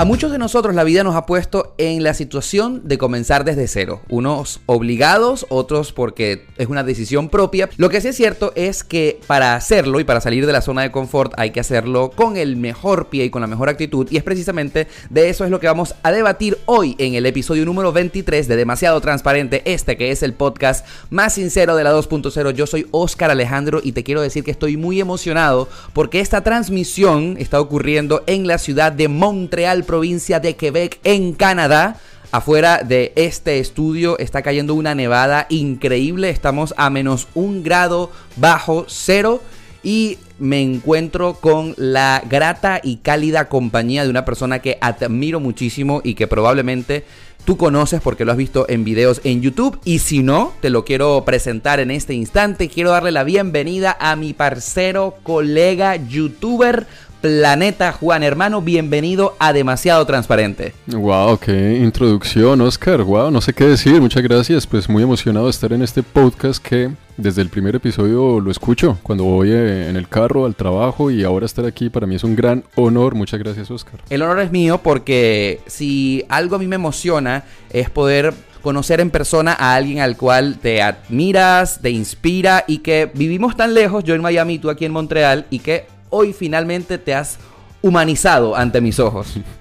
A muchos de nosotros la vida nos ha puesto en la situación de comenzar desde cero. Unos obligados, otros porque es una decisión propia. Lo que sí es cierto es que para hacerlo y para salir de la zona de confort hay que hacerlo con el mejor pie y con la mejor actitud. Y es precisamente de eso es lo que vamos a debatir hoy en el episodio número 23 de Demasiado Transparente, este que es el podcast más sincero de la 2.0. Yo soy Oscar Alejandro y te quiero decir que estoy muy emocionado porque esta transmisión está ocurriendo en la ciudad de Montreal provincia de Quebec, en Canadá. Afuera de este estudio está cayendo una nevada increíble. Estamos a menos un grado bajo cero. Y me encuentro con la grata y cálida compañía de una persona que admiro muchísimo y que probablemente tú conoces porque lo has visto en videos en YouTube. Y si no, te lo quiero presentar en este instante. Quiero darle la bienvenida a mi parcero, colega, youtuber, Planeta Juan, hermano, bienvenido a Demasiado Transparente. Wow, qué introducción, Oscar. Wow, no sé qué decir. Muchas gracias. Pues muy emocionado de estar en este podcast que desde el primer episodio lo escucho cuando voy eh, en el carro al trabajo y ahora estar aquí para mí es un gran honor. Muchas gracias, Oscar. El honor es mío porque si algo a mí me emociona es poder conocer en persona a alguien al cual te admiras, te inspira y que vivimos tan lejos, yo en Miami, tú aquí en Montreal, y que hoy finalmente te has humanizado ante mis ojos.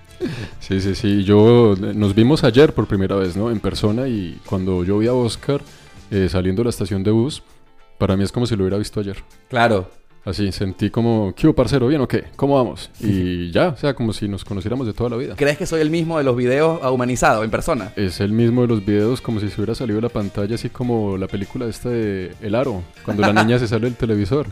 Sí, sí, sí. Yo nos vimos ayer por primera vez, ¿no? En persona y cuando yo vi a Oscar eh, saliendo de la estación de bus, para mí es como si lo hubiera visto ayer. Claro. Así, sentí como, ¿qué hubo, parcero? ¿Bien o qué? ¿Cómo vamos? Y ya, o sea, como si nos conociéramos de toda la vida. ¿Crees que soy el mismo de los videos humanizado en persona? Es el mismo de los videos, como si se hubiera salido de la pantalla, así como la película esta de El Aro, cuando la niña se sale del televisor.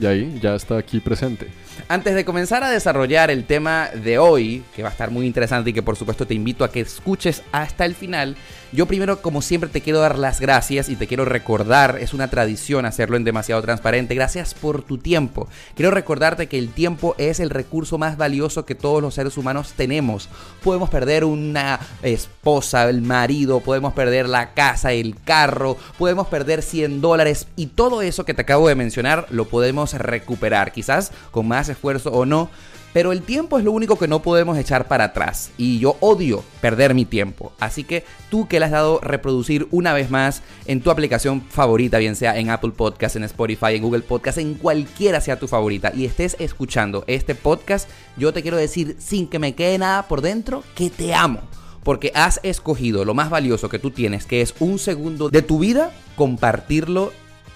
Y ahí ya está aquí presente. Antes de comenzar a desarrollar el tema de hoy, que va a estar muy interesante y que por supuesto te invito a que escuches hasta el final, yo primero como siempre te quiero dar las gracias y te quiero recordar, es una tradición hacerlo en demasiado transparente, gracias por tu tiempo. Quiero recordarte que el tiempo es el recurso más valioso que todos los seres humanos tenemos. Podemos perder una esposa, el marido, podemos perder la casa, el carro, podemos perder 100 dólares y todo eso que te acabo de mencionar lo podemos recuperar, quizás con más esfuerzo o no, pero el tiempo es lo único que no podemos echar para atrás. Y yo odio perder mi tiempo. Así que tú que le has dado reproducir una vez más en tu aplicación favorita, bien sea en Apple Podcast, en Spotify, en Google Podcast, en cualquiera sea tu favorita, y estés escuchando este podcast, yo te quiero decir, sin que me quede nada por dentro, que te amo porque has escogido lo más valioso que tú tienes, que es un segundo de tu vida, compartirlo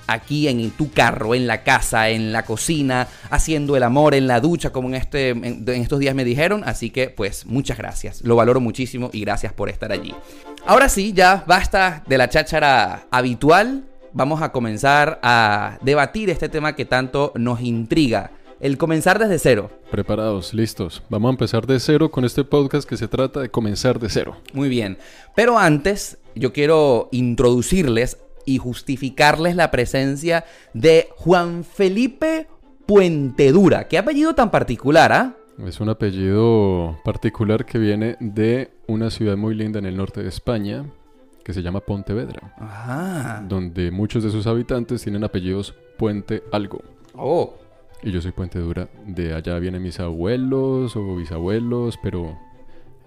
aquí en tu carro, en la casa, en la cocina, haciendo el amor en la ducha, como en, este, en, estos días me dijeron. Así que, pues, muchas gracias. Lo valoro muchísimo y gracias por estar allí. Ahora sí, ya basta de la cháchara habitual. Vamos a comenzar a debatir este tema que tanto nos intriga. El comenzar desde cero. Preparados, listos. Vamos a empezar de cero con este podcast que se trata de comenzar de cero. Muy bien. Pero antes, yo quiero introducirles y justificarles la presencia de Juan Felipe Puentedura. ¿Qué apellido tan particular, ah? Es un apellido particular que viene de una ciudad muy linda en el norte de España que se llama Pontevedra. Ajá. Donde muchos de sus habitantes tienen apellidos Puente algo. Oh. Y yo soy Puentedura. De allá vienen mis abuelos o bisabuelos, pero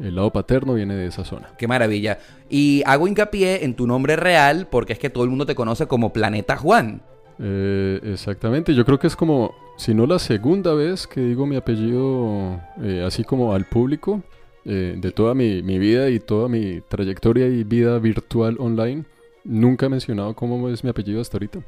el lado paterno viene de esa zona. Qué maravilla. Y hago hincapié en tu nombre real porque es que todo el mundo te conoce como Planeta Juan. Eh, exactamente, yo creo que es como, si no la segunda vez que digo mi apellido eh, así como al público, eh, de toda mi, mi, vida y toda mi trayectoria y vida virtual online, nunca he mencionado cómo es mi apellido hasta ahorita.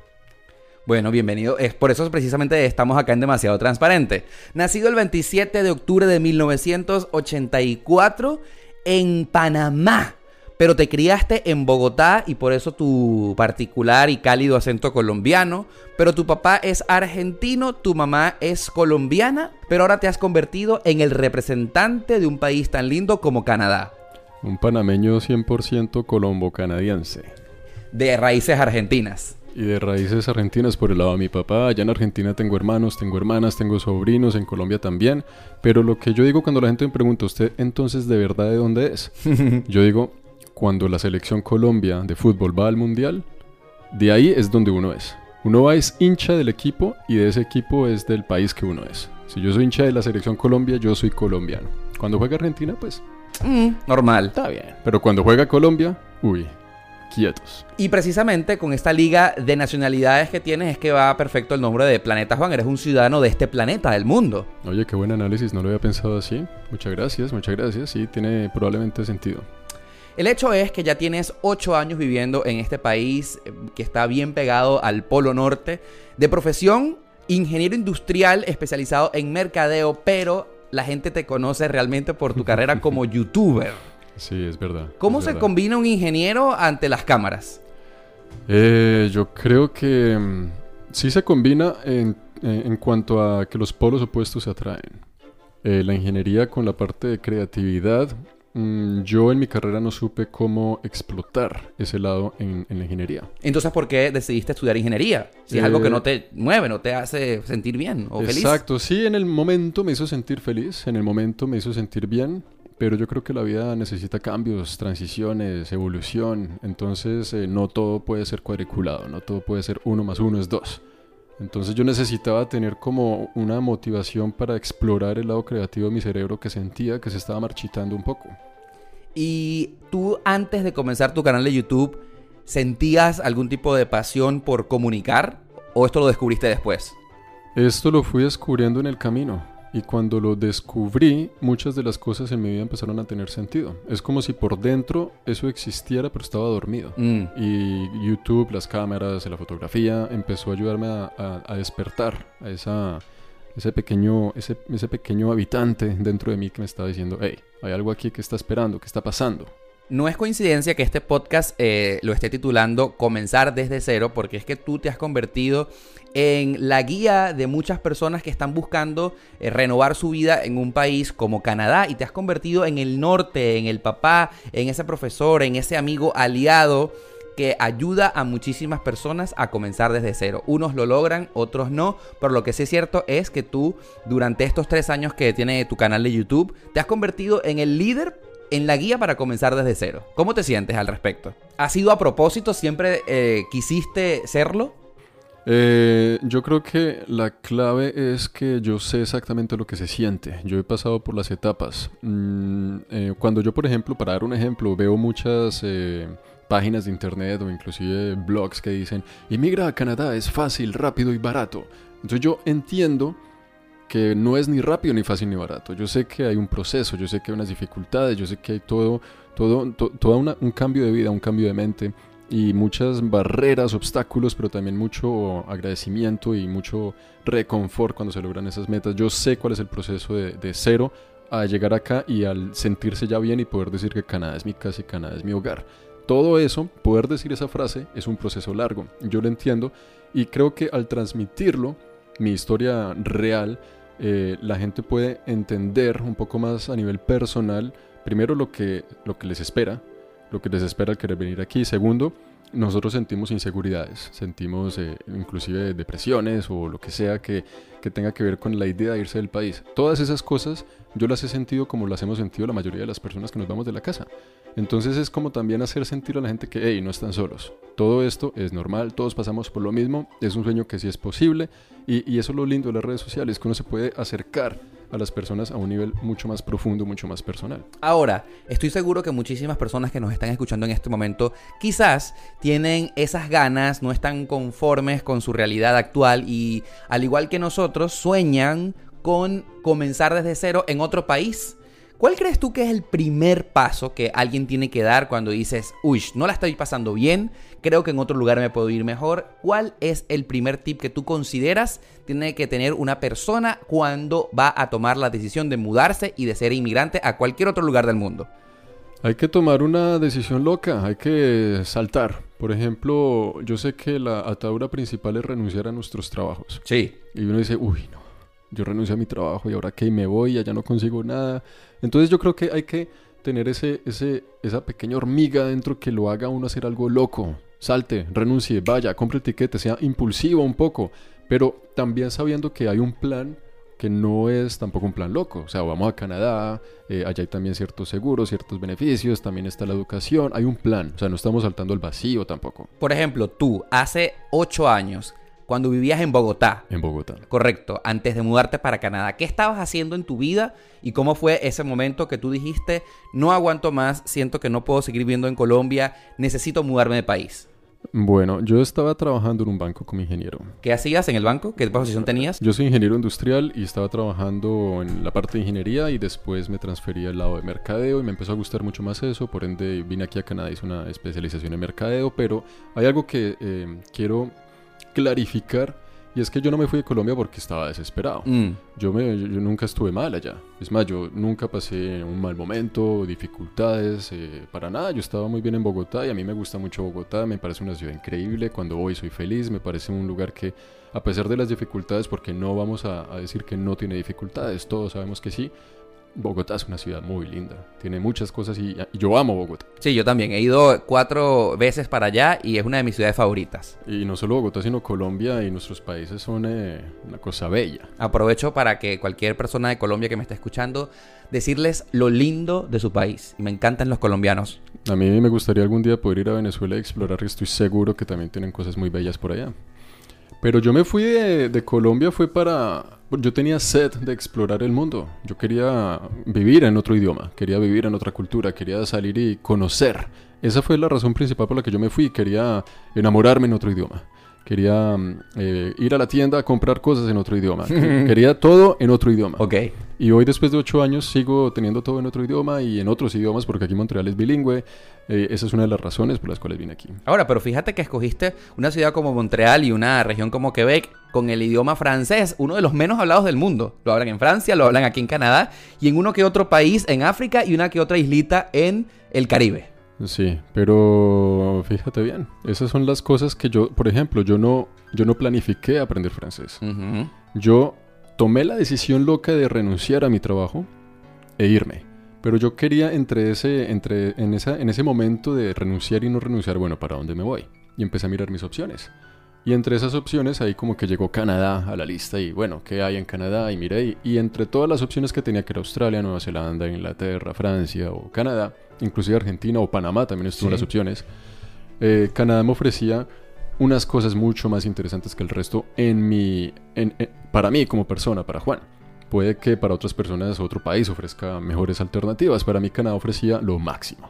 Bueno, bienvenido. Es por eso precisamente estamos acá en Demasiado Transparente. Nacido el 27 de octubre de 1984 en Panamá. Pero te criaste en Bogotá y por eso tu particular y cálido acento colombiano. Pero tu papá es argentino, tu mamá es colombiana, pero ahora te has convertido en el representante de un país tan lindo como Canadá. Un panameño 100% colombo-canadiense. De raíces argentinas. Y de raíces argentinas por el lado de mi papá. Allá en Argentina tengo hermanos, tengo hermanas, tengo sobrinos, en Colombia también. Pero lo que yo digo cuando la gente me pregunta, ¿usted entonces de verdad de dónde es? yo digo, cuando la selección Colombia de fútbol va al mundial, de ahí es donde uno es. Uno va es hincha del equipo y de ese equipo es del país que uno es. Si yo soy hincha de la selección Colombia, yo soy colombiano Cuando juega Argentina, pues... Mm, normal. Está bien. Pero cuando juega Colombia, uy, quietos. Y precisamente con esta liga de nacionalidades que tienes es que va perfecto el nombre de Planeta Juan. Eres un ciudadano de este planeta, del mundo. Oye, qué buen análisis, no lo había pensado así. Muchas gracias, muchas gracias. Sí, tiene probablemente sentido. El hecho es que ya tienes ocho años viviendo en este país eh, que está bien pegado al Polo Norte. De profesión, ingeniero industrial especializado en mercadeo, pero la gente te conoce realmente por tu carrera como youtuber. Sí, es verdad. ¿Cómo se combina un ingeniero ante las cámaras? Eh, yo creo que mm, sí se combina en, cuanto a que los polos opuestos se atraen. Eh, la ingeniería con la parte de creatividad Mm, yo en mi carrera no supe cómo explotar ese lado en, la ingeniería. Entonces, ¿por qué decidiste estudiar ingeniería? Si es algo que no eh, te mueve, no te hace sentir bien o feliz. Exacto, sí, en el momento me hizo sentir feliz, en el momento me hizo sentir bien, pero yo creo que la vida necesita cambios, transiciones, evolución. Entonces, eh, no todo puede ser cuadriculado, no todo puede ser uno más uno es dos. Entonces yo necesitaba tener como una motivación para explorar el lado creativo de mi cerebro que sentía que se estaba marchitando un poco. Y tú antes de comenzar tu canal de YouTube, ¿sentías algún tipo de pasión por comunicar o esto lo descubriste después? Esto lo fui descubriendo en el camino. Y cuando lo descubrí, muchas de las cosas en mi vida empezaron a tener sentido. Es como si por dentro eso existiera, pero estaba dormido. Mm. Y YouTube, las cámaras, la fotografía, empezó a ayudarme a, despertar a esa, ese, pequeño, ese, ese pequeño habitante dentro de mí que me estaba diciendo, hey, hay algo aquí que está esperando, que está pasando. No es coincidencia que este podcast eh, lo esté titulando Comenzar desde cero, porque es que tú te has convertido en la guía de muchas personas que están buscando eh, renovar su vida en un país como Canadá y te has convertido en el norte, en el papá, en ese profesor, en ese amigo aliado que ayuda a muchísimas personas a comenzar desde cero. Unos lo logran, otros no, pero lo que sí es cierto es que tú durante estos tres años que tiene tu canal de YouTube te has convertido en el líder en la guía para comenzar desde cero. ¿Cómo te sientes al respecto? ¿Ha sido a propósito? ¿Siempre eh, quisiste serlo? Eh, yo creo que la clave es que yo sé exactamente lo que se siente. Yo he pasado por las etapas. Mm, eh, cuando yo, por ejemplo, para dar un ejemplo, veo muchas páginas de internet o inclusive blogs que dicen, inmigra a Canadá, es fácil, rápido y barato. Entonces yo entiendo que no es ni rápido, ni fácil, ni barato. Yo sé que hay un proceso, yo sé que hay unas dificultades, yo sé que hay todo, todo, todo un cambio de vida, un cambio de mente y muchas barreras, obstáculos, pero también mucho agradecimiento y mucho reconfort cuando se logran esas metas. Yo sé cuál es el proceso de, cero a llegar acá y al sentirse ya bien y poder decir que Canadá es mi casa y Canadá es mi hogar. Todo eso, poder decir esa frase, es un proceso largo. Yo lo entiendo y creo que al transmitirlo, mi historia real, eh, la gente puede entender un poco más a nivel personal, primero lo que, lo que les espera, lo que les espera al querer venir aquí. Segundo, nosotros sentimos inseguridades, sentimos eh, inclusive depresiones o lo que sea que, que, tenga que ver con la idea de irse del país. Todas esas cosas yo las he sentido como las hemos sentido la mayoría de las personas que nos vamos de la casa. Entonces es como también hacer sentir a la gente que, hey, no están solos. Todo esto es normal, todos pasamos por lo mismo, es un sueño que sí es posible y, y eso es lo lindo de las redes sociales, que uno se puede acercar a las personas a un nivel mucho más profundo, mucho más personal. Ahora, estoy seguro que muchísimas personas que nos están escuchando en este momento quizás tienen esas ganas, no están conformes con su realidad actual y al igual que nosotros sueñan con comenzar desde cero en otro país ¿Cuál crees tú que es el primer paso que alguien tiene que dar cuando dices, uy, no la estoy pasando bien, creo que en otro lugar me puedo ir mejor? ¿Cuál es el primer tip que tú consideras tiene que tener una persona cuando va a tomar la decisión de mudarse y de ser inmigrante a cualquier otro lugar del mundo? Hay que tomar una decisión loca, hay que saltar. Por ejemplo, yo sé que la atadura principal es renunciar a nuestros trabajos. Sí. Y uno dice, uy, no, yo renuncio a mi trabajo y ahora que me voy, allá no consigo nada. Entonces yo creo que hay que tener ese, ese, esa pequeña hormiga dentro que lo haga uno hacer algo loco. Salte, renuncie, vaya, compre el tiquete, sea impulsivo un poco, pero también sabiendo que hay un plan que no es tampoco un plan loco. O sea, vamos a Canadá, eh, allá hay también ciertos seguros, ciertos beneficios, también está la educación, hay un plan. O sea, no estamos saltando al vacío tampoco. Por ejemplo, tú hace ocho años cuando vivías en Bogotá. En Bogotá. Correcto, antes de mudarte para Canadá. ¿Qué estabas haciendo en tu vida y cómo fue ese momento que tú dijiste, no aguanto más, siento que no puedo seguir viviendo en Colombia, necesito mudarme de país? Bueno, yo estaba trabajando en un banco como ingeniero. ¿Qué hacías en el banco? ¿Qué posición tenías? Yo soy ingeniero industrial y estaba trabajando en la parte de ingeniería y después me transferí al lado de mercadeo y me empezó a gustar mucho más eso, por ende vine aquí a Canadá, hice una especialización en mercadeo, pero hay algo que eh, quiero clarificar y es que yo no me fui de Colombia porque estaba desesperado. Mm. Yo, me, yo, nunca estuve mal allá. Es más, yo nunca pasé un mal momento, dificultades, eh, para nada. Yo estaba muy bien en Bogotá y a mí me gusta mucho Bogotá. Me parece una ciudad increíble. Cuando voy soy feliz. Me parece un lugar que, a pesar de las dificultades, porque no vamos a, a decir que no tiene dificultades, todos sabemos que sí, Bogotá es una ciudad muy linda. Tiene muchas cosas y, yo amo Bogotá. Sí, yo también. He ido cuatro veces para allá y es una de mis ciudades favoritas. Y no solo Bogotá, sino Colombia y nuestros países son eh, una cosa bella. Aprovecho para que cualquier persona de Colombia que me esté escuchando, decirles lo lindo de su país. Me encantan los colombianos. A mí me gustaría algún día poder ir a Venezuela y explorar y estoy seguro que también tienen cosas muy bellas por allá. Pero yo me fui de, Colombia fue para... Yo tenía sed de explorar el mundo. Yo quería vivir en otro idioma, quería vivir en otra cultura, quería salir y conocer. Esa fue la razón principal por la que yo me fui. Quería enamorarme en otro idioma. Quería mm, eh, ir a la tienda a comprar cosas en otro idioma. Quería todo en otro idioma. Ok. Y hoy, después de ocho años, sigo teniendo todo en otro idioma y en otros idiomas, porque aquí Montreal es bilingüe. Eh, esa es una de las razones por las cuales vine aquí. Ahora, pero fíjate que escogiste una ciudad como Montreal y una región como Quebec con el idioma francés, uno de los menos hablados del mundo. Lo hablan en Francia, lo hablan aquí en Canadá y en uno que otro país en África y una que otra islita en el Caribe. Sí, pero fíjate bien, esas son las cosas que yo, por ejemplo, yo no, yo no planifiqué aprender francés. Yo tomé la decisión loca de renunciar a mi trabajo e irme. Pero yo quería entre ese, entre, en, esa, en ese momento de renunciar y no renunciar, bueno, ¿para dónde me voy? Y empecé a mirar mis opciones. Y entre esas opciones ahí como que llegó Canadá a la lista y bueno, ¿qué hay en Canadá? Y miré, y, entre todas las opciones que tenía que era Australia, Nueva Zelanda, Inglaterra, Francia o Canadá, inclusive Argentina o Panamá también estuvo en las opciones, eh, Canadá me ofrecía unas cosas mucho más interesantes que el resto en mi, en, para mí como persona, para Juan. Puede que para otras personas otro país ofrezca mejores alternativas, para mí Canadá ofrecía lo máximo.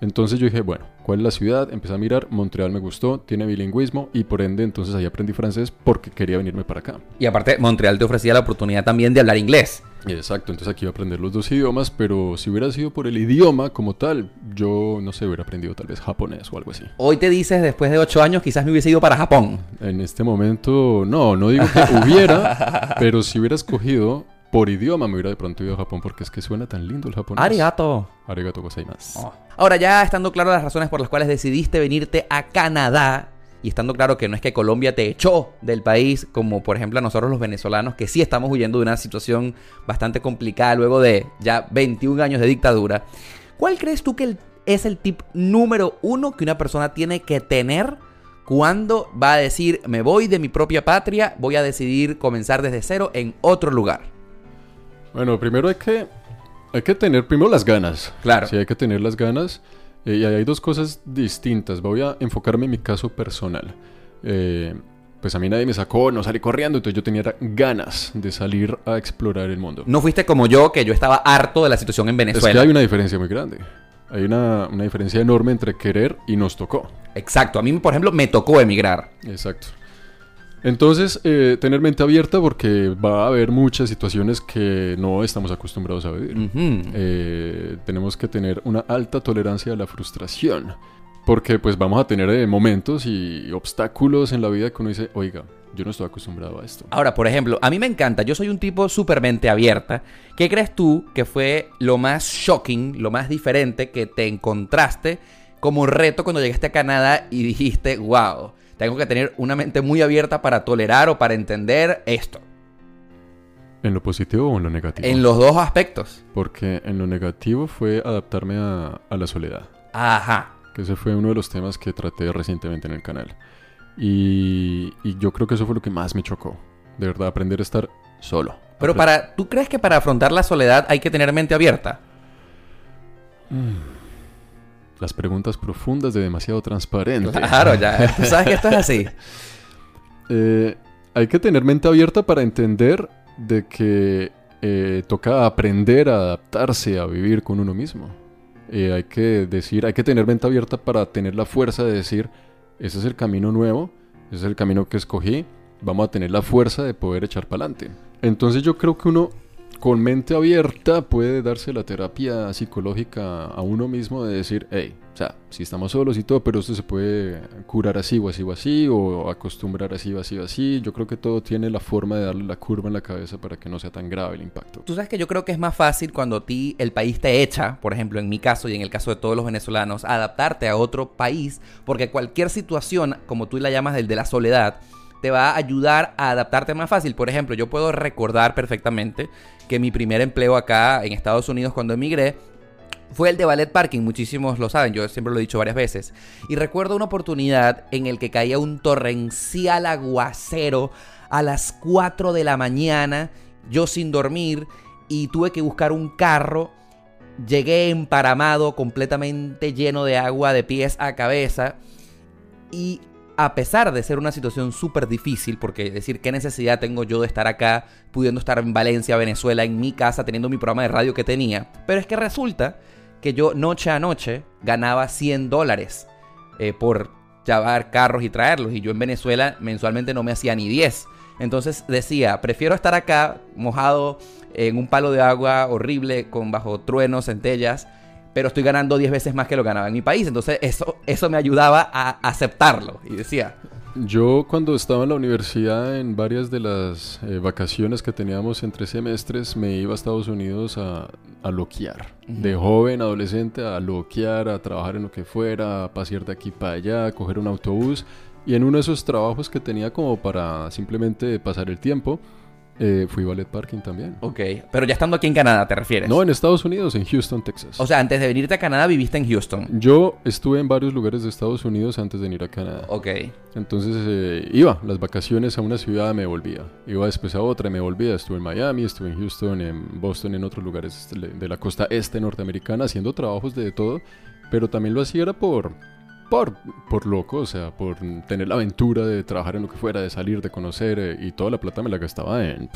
Entonces yo dije, bueno, ¿cuál es la ciudad? Empecé a mirar, Montreal me gustó, tiene bilingüismo y por ende entonces ahí aprendí francés porque quería venirme para acá. Y aparte, Montreal te ofrecía la oportunidad también de hablar inglés. Exacto, entonces aquí iba a aprender los dos idiomas, pero si hubiera sido por el idioma como tal, yo no sé, hubiera aprendido tal vez japonés o algo así. Hoy te dices, después de ocho años, quizás me hubiese ido para Japón. En este momento, no, no digo que hubiera, pero si hubiera escogido por idioma me hubiera de pronto ido a Japón porque es que suena tan lindo el japonés. Arigato. Arigato gozaimasu. Oh. Ahora ya estando claro las razones por las cuales decidiste venirte a Canadá y estando claro que no es que Colombia te echó del país como por ejemplo a nosotros los venezolanos que sí estamos huyendo de una situación bastante complicada luego de ya 21 años de dictadura. ¿Cuál crees tú que es el tip número uno que una persona tiene que tener cuando va a decir me voy de mi propia patria, voy a decidir comenzar desde cero en otro lugar? Bueno, primero hay que, hay que tener primero las ganas. Claro. Sí, hay que tener las ganas. Eh, y hay dos cosas distintas. Voy a enfocarme en mi caso personal. Eh, pues a mí nadie me sacó, no salí corriendo, entonces yo tenía ganas de salir a explorar el mundo. No fuiste como yo, que yo estaba harto de la situación en Venezuela. Es que hay una diferencia muy grande. Hay una, una diferencia enorme entre querer y nos tocó. Exacto, a mí por ejemplo me tocó emigrar. Exacto. Entonces, eh, tener mente abierta porque va a haber muchas situaciones que no estamos acostumbrados a vivir. Eh, tenemos que tener una alta tolerancia a la frustración. Porque pues vamos a tener eh, momentos y obstáculos en la vida que uno dice, oiga, yo no estoy acostumbrado a esto. Ahora, por ejemplo, a mí me encanta, yo soy un tipo súper mente abierta. ¿Qué crees tú que fue lo más shocking, lo más diferente que te encontraste como reto cuando llegaste a Canadá y dijiste, wow? Tengo que tener una mente muy abierta para tolerar o para entender esto. ¿En lo positivo o en lo negativo? En los dos aspectos. Porque en lo negativo fue adaptarme a, la soledad. Ajá. Que ese fue uno de los temas que traté recientemente en el canal. Y, yo creo que eso fue lo que más me chocó. De verdad, aprender a estar solo. Pero para, ¿tú crees que para afrontar la soledad hay que tener mente abierta? Mm las preguntas profundas de demasiado transparente. Claro, ya. Tú sabes que esto es así. Eh, hay que tener mente abierta para entender de que eh, toca aprender a adaptarse a vivir con uno mismo. Eh, hay que decir, hay que tener mente abierta para tener la fuerza de decir, ese es el camino nuevo, ese es el camino que escogí, vamos a tener la fuerza de poder echar para adelante. Entonces yo creo que uno con mente abierta puede darse la terapia psicológica a uno mismo de decir, hey, o sea, si estamos solos y todo, pero esto se puede curar así o así o así, o acostumbrar así o así o así. Yo creo que todo tiene la forma de darle la curva en la cabeza para que no sea tan grave el impacto. Tú sabes que yo creo que es más fácil cuando a ti el país te echa, por ejemplo, en mi caso y en el caso de todos los venezolanos, adaptarte a otro país, porque cualquier situación, como tú la llamas, del de la soledad, te va a ayudar a adaptarte más fácil. Por ejemplo, yo puedo recordar perfectamente que mi primer empleo acá en Estados Unidos cuando emigré fue el de ballet parking, muchísimos lo saben, yo siempre lo he dicho varias veces. Y recuerdo una oportunidad en el que caía un torrencial aguacero a las 4 de la mañana, yo sin dormir, y tuve que buscar un carro. Llegué emparamado, completamente lleno de agua de pies a cabeza. Y a pesar de ser una situación súper difícil, porque decir qué necesidad tengo yo de estar acá, pudiendo estar en Valencia, Venezuela, en mi casa, teniendo mi programa de radio que tenía, pero es que resulta que yo noche a noche ganaba 100 dólares eh, por llevar carros y traerlos, y yo en Venezuela mensualmente no me hacía ni 10. Entonces decía, prefiero estar acá mojado en un palo de agua horrible, con bajo truenos, centellas, pero estoy ganando 10 veces más que lo ganaba en mi país. Entonces eso, eso me ayudaba a aceptarlo. Y decía... Yo cuando estaba en la universidad, en varias de las eh, vacaciones que teníamos entre semestres, me iba a Estados Unidos a, a loquear. De joven, adolescente, a loquear, a trabajar en lo que fuera, a pasear de aquí para allá, a coger un autobús. Y en uno de esos trabajos que tenía como para simplemente pasar el tiempo, eh, fui ballet parking también. Ok, pero ya estando aquí en Canadá, ¿te refieres? No, en Estados Unidos, en Houston, Texas. O sea, antes de venirte a Canadá viviste en Houston. Yo estuve en varios lugares de Estados Unidos antes de venir a Canadá. Ok. Entonces eh, iba las vacaciones a una ciudad, me volvía. Iba después a otra, me volvía. Estuve en Miami, estuve en Houston, en Boston, en otros lugares de la costa este norteamericana, haciendo trabajos de todo. Pero también lo hacía era por por, por loco, o sea, por tener la aventura de trabajar en lo que fuera, de salir, de conocer, eh, y toda la plata me la gastaba en,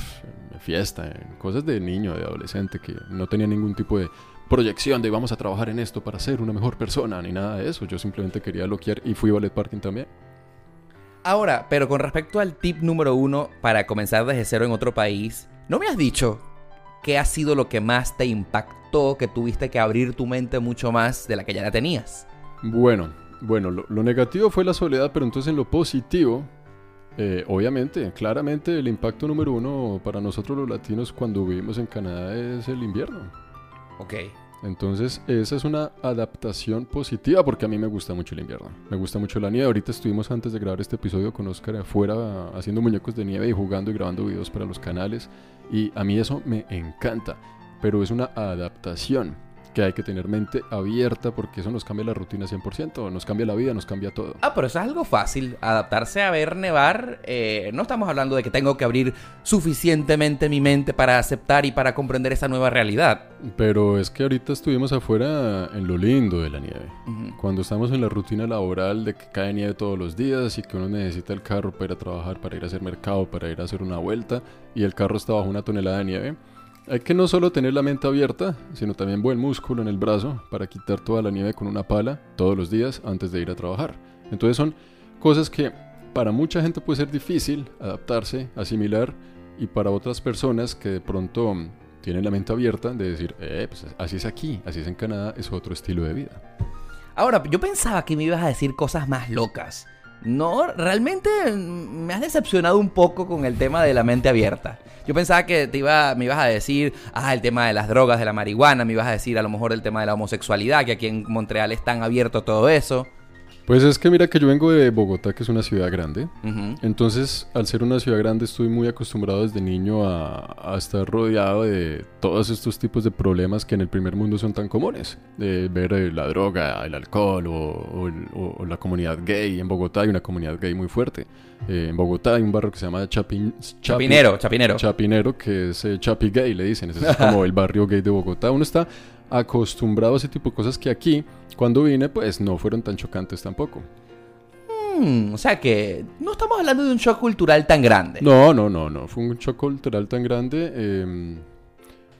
fiesta, en cosas de niño, de adolescente, que no tenía ningún tipo de proyección de vamos a trabajar en esto para ser una mejor persona, ni nada de eso. Yo simplemente quería loquear y fui a ballet parking también. Ahora, pero con respecto al tip número uno para comenzar desde cero en otro país, ¿no me has dicho qué ha sido lo que más te impactó, que tuviste que abrir tu mente mucho más de la que ya la tenías? Bueno, bueno, lo, negativo fue la soledad, pero entonces en lo positivo, eh, obviamente, claramente el impacto número uno para nosotros los latinos cuando vivimos en Canadá es el invierno. Ok. Entonces, esa es una adaptación positiva porque a mí me gusta mucho el invierno. Me gusta mucho la nieve. Ahorita estuvimos antes de grabar este episodio con Oscar afuera haciendo muñecos de nieve y jugando y grabando videos para los canales. Y a mí eso me encanta. Pero es una adaptación que hay que tener mente abierta porque eso nos cambia la rutina 100%, nos cambia la vida, nos cambia todo. Ah, pero eso es algo fácil, adaptarse a ver nevar. Eh, no estamos hablando de que tengo que abrir suficientemente mi mente para aceptar y para comprender esa nueva realidad. Pero es que ahorita estuvimos afuera en lo lindo de la nieve. Cuando estamos en la rutina laboral de que cae nieve todos los días y que uno necesita el carro para ir a trabajar, para ir a hacer mercado, para ir a hacer una vuelta y el carro está bajo una tonelada de nieve hay que no solo tener la mente abierta, sino también buen músculo en el brazo para quitar toda la nieve con una pala todos los días antes de ir a trabajar. Entonces son cosas que para mucha gente puede ser difícil adaptarse, asimilar, y para otras personas que de pronto tienen la mente abierta de decir, eh, pues así es aquí, así es en Canadá, es otro estilo de vida. Ahora, yo pensaba que me ibas a decir cosas más locas. No, realmente me has decepcionado un poco con el tema de la mente abierta. Yo pensaba que te iba, me ibas a decir, ah, el tema de las drogas, de la marihuana, me ibas a decir a lo mejor el tema de la homosexualidad, que aquí en Montreal es tan abierto todo eso. Pues es que mira que yo vengo de Bogotá, que es una ciudad grande. Entonces, al ser una ciudad grande, estoy muy acostumbrado desde niño a, estar rodeado de todos estos tipos de problemas que en el primer mundo son tan comunes. De ver eh, la droga, el alcohol o, la comunidad gay. En Bogotá hay una comunidad gay muy fuerte. Eh, en Bogotá hay un barrio que se llama Chapinero, Chapinero. Chapinero, que es eh, Chapi Gay, le dicen. Ese es como el barrio gay de Bogotá. Uno está acostumbrado a ese tipo de cosas que aquí, cuando vine, pues no fueron tan chocantes tampoco. Mm, o sea que no estamos hablando de un shock cultural tan grande. No, no, no, no. Fue un shock cultural tan grande. Em,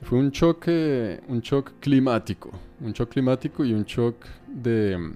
fue un choque, un shock climático. Un shock climático y un shock de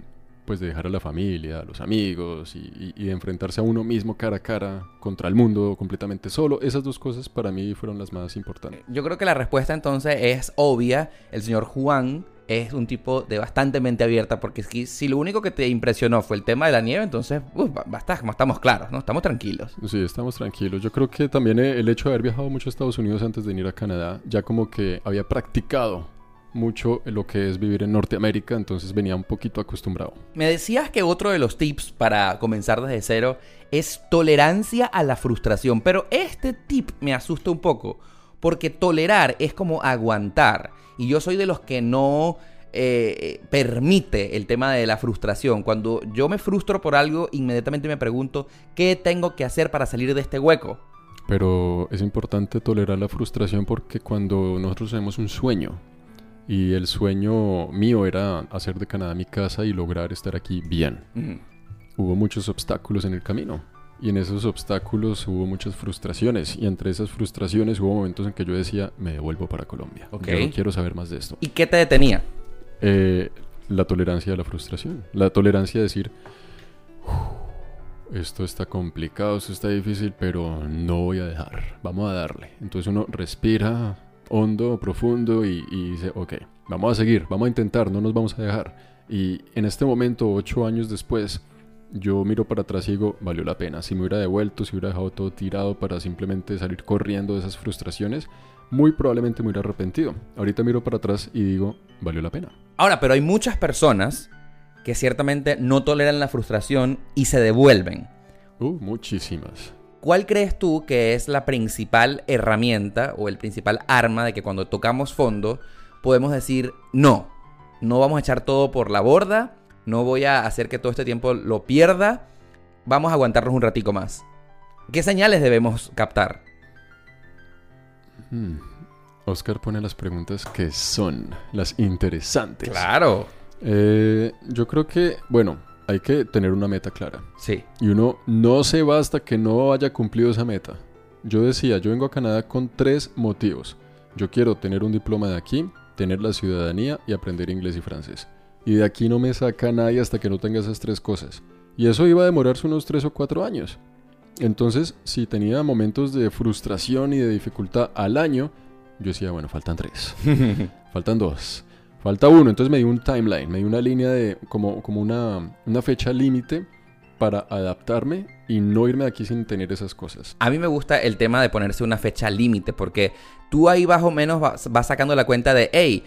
pues de dejar a la familia, a los amigos y, y, enfrentarse a uno mismo cara a cara contra el mundo completamente solo. Esas dos cosas para mí fueron las más importantes. Yo creo que la respuesta entonces es obvia. El señor Juan es un tipo de bastante mente abierta, porque si lo único que te impresionó fue el tema de la nieve, entonces, basta, como estamos claros, ¿no? Estamos tranquilos. Sí, estamos tranquilos. Yo creo que también el hecho de haber viajado mucho a Estados Unidos antes de venir a Canadá, ya como que había practicado mucho lo que es vivir en Norteamérica, entonces venía un poquito acostumbrado. Me decías que otro de los tips para comenzar desde cero es tolerancia a la frustración, pero este tip me asusta un poco, porque tolerar es como aguantar. Y yo soy de los que no eh, permite el tema de la frustración. Cuando yo me frustro por algo, inmediatamente me pregunto, ¿qué tengo que hacer para salir de este hueco? Pero es importante tolerar la frustración porque cuando nosotros tenemos un sueño, y el sueño mío era hacer de Canadá mi casa y lograr estar aquí bien, hubo muchos obstáculos en el camino. Y en esos obstáculos hubo muchas frustraciones. Y entre esas frustraciones hubo momentos en que yo decía, me devuelvo para Colombia. Yo no quiero saber más de esto. ¿Y qué te detenía? Eh, la tolerancia a la frustración. La tolerancia a decir, esto está complicado, esto está difícil, pero no voy a dejar. Vamos a darle. Entonces uno respira hondo, profundo y, y dice, ok, vamos a seguir, vamos a intentar, no nos vamos a dejar. Y en este momento, ocho años después, yo miro para atrás y digo, valió la pena. Si me hubiera devuelto, si hubiera dejado todo tirado para simplemente salir corriendo de esas frustraciones, muy probablemente me hubiera arrepentido. Ahorita miro para atrás y digo, valió la pena. Ahora, pero hay muchas personas que ciertamente no toleran la frustración y se devuelven. Uh, muchísimas. ¿Cuál crees tú que es la principal herramienta o el principal arma de que cuando tocamos fondo podemos decir, no, no vamos a echar todo por la borda, no voy a hacer que todo este tiempo lo pierda, vamos a aguantarnos un ratico más. ¿Qué señales debemos captar? Hmm. Oscar pone las preguntas que son las interesantes. Claro. Eh, yo creo que, bueno, hay que tener una meta clara. Sí. Y uno no se va hasta que no haya cumplido esa meta. Yo decía, yo vengo a Canadá con tres motivos. Yo quiero tener un diploma de aquí, tener la ciudadanía y aprender inglés y francés. Y de aquí no me saca nadie hasta que no tenga esas tres cosas. Y eso iba a demorarse unos tres o cuatro años. Entonces, si tenía momentos de frustración y de dificultad al año, yo decía, bueno, faltan tres, faltan dos, falta uno. Entonces me di un timeline, me di una línea de como, como una, una fecha límite para adaptarme y no irme de aquí sin tener esas cosas. A mí me gusta el tema de ponerse una fecha límite porque tú ahí más o menos vas, vas sacando la cuenta de, hey,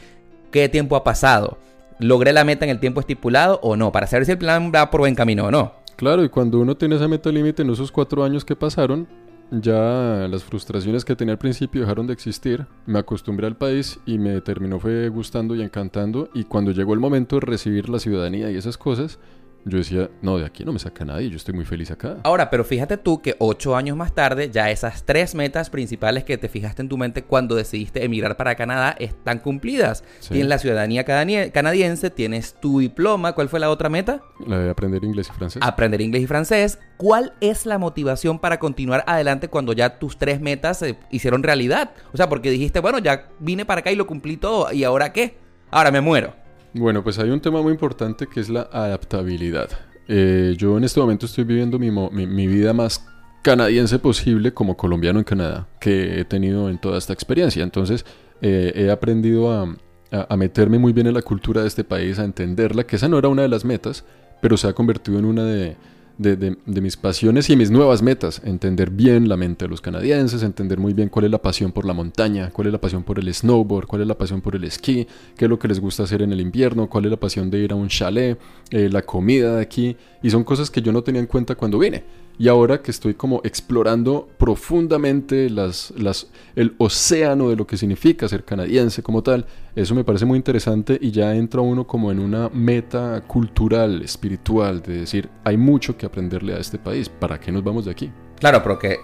¿qué tiempo ha pasado? ¿Logré la meta en el tiempo estipulado o no? Para saber si el plan va por buen camino o no. Claro, y cuando uno tiene esa meta límite en esos cuatro años que pasaron, ya las frustraciones que tenía al principio dejaron de existir. Me acostumbré al país y me terminó fue gustando y encantando. Y cuando llegó el momento de recibir la ciudadanía y esas cosas, yo decía, no, de aquí no me saca nadie, yo estoy muy feliz acá. Ahora, pero fíjate tú que ocho años más tarde, ya esas tres metas principales que te fijaste en tu mente cuando decidiste emigrar para Canadá están cumplidas. Tienes la ciudadanía canadiense, tienes tu diploma, ¿cuál fue la otra meta? La de aprender inglés y francés. Aprender inglés y francés. ¿Cuál es la motivación para continuar adelante cuando ya tus tres metas se hicieron realidad? O sea, porque dijiste, bueno, ya vine para acá y lo cumplí todo, ¿y ahora qué? Ahora me muero. Bueno, pues hay un tema muy importante que es la adaptabilidad. Eh, yo en este momento estoy viviendo mi, vida más canadiense posible como colombiano en Canadá que he tenido en toda esta experiencia. Entonces eh, he aprendido a, a, meterme muy bien en la cultura de este país, a entenderla, que esa no era una de las metas, pero se ha convertido en una de, de, mis pasiones y mis nuevas metas. Entender bien la mente de los canadienses, entender muy bien cuál es la pasión por la montaña, cuál es la pasión por el snowboard, cuál es la pasión por el esquí, qué es lo que les gusta hacer en el invierno, cuál es la pasión de ir a un chalet, eh, la comida de aquí. Y son cosas que yo no tenía en cuenta cuando vine. Y ahora que estoy como explorando profundamente las, las, el océano de lo que significa ser canadiense como tal, eso me parece muy interesante y ya entra uno como en una meta cultural, espiritual, de decir, hay mucho que aprenderle a este país, ¿para qué nos vamos de aquí? Claro, pero que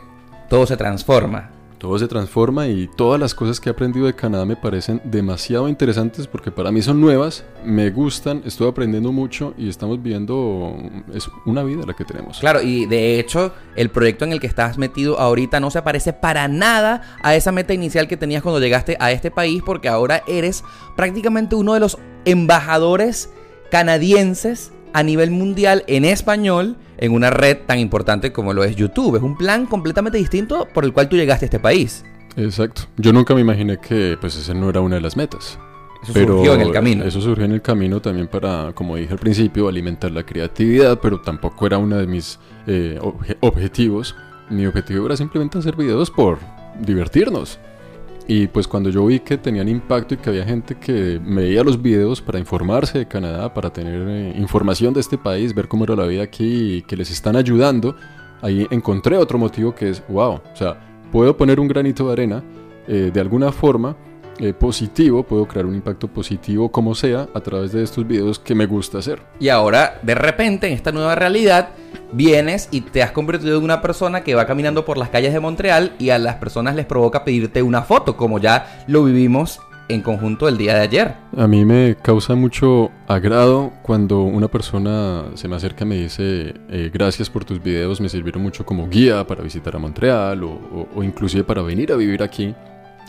todo se transforma. Todo se transforma y todas las cosas que he aprendido de Canadá me parecen demasiado interesantes porque para mí son nuevas, me gustan, estoy aprendiendo mucho y estamos viendo es una vida la que tenemos. Claro, y de hecho el proyecto en el que estás metido ahorita no se parece para nada a esa meta inicial que tenías cuando llegaste a este país porque ahora eres prácticamente uno de los embajadores canadienses a nivel mundial en español en una red tan importante como lo es YouTube. Es un plan completamente distinto por el cual tú llegaste a este país. Exacto. Yo nunca me imaginé que pues ese no era una de las metas. Eso surgió en el camino. Eso surgió en el camino también para, como dije al principio, alimentar la creatividad, pero tampoco era uno de mis eh, objetivos. Mi objetivo era simplemente hacer videos por divertirnos. Y pues cuando yo vi que tenían impacto y que había gente que me veía los videos para informarse de Canadá, para tener eh, información de este país, ver cómo era la vida aquí y que les están ayudando, ahí encontré otro motivo que es, wow, o sea, puedo poner un granito de arena eh, de alguna forma eh, positivo, puedo crear un impacto positivo como sea a través de estos videos que me gusta hacer. Y ahora, de repente, en esta nueva realidad, vienes y te has convertido en una persona que va caminando por las calles de Montreal y a las personas les provoca pedirte una foto, como ya lo vivimos en conjunto el día de ayer. A mí me causa mucho agrado cuando una persona se me acerca y me dice eh, gracias por tus videos, me sirvieron mucho como guía para visitar a Montreal o, o inclusive para venir a vivir aquí.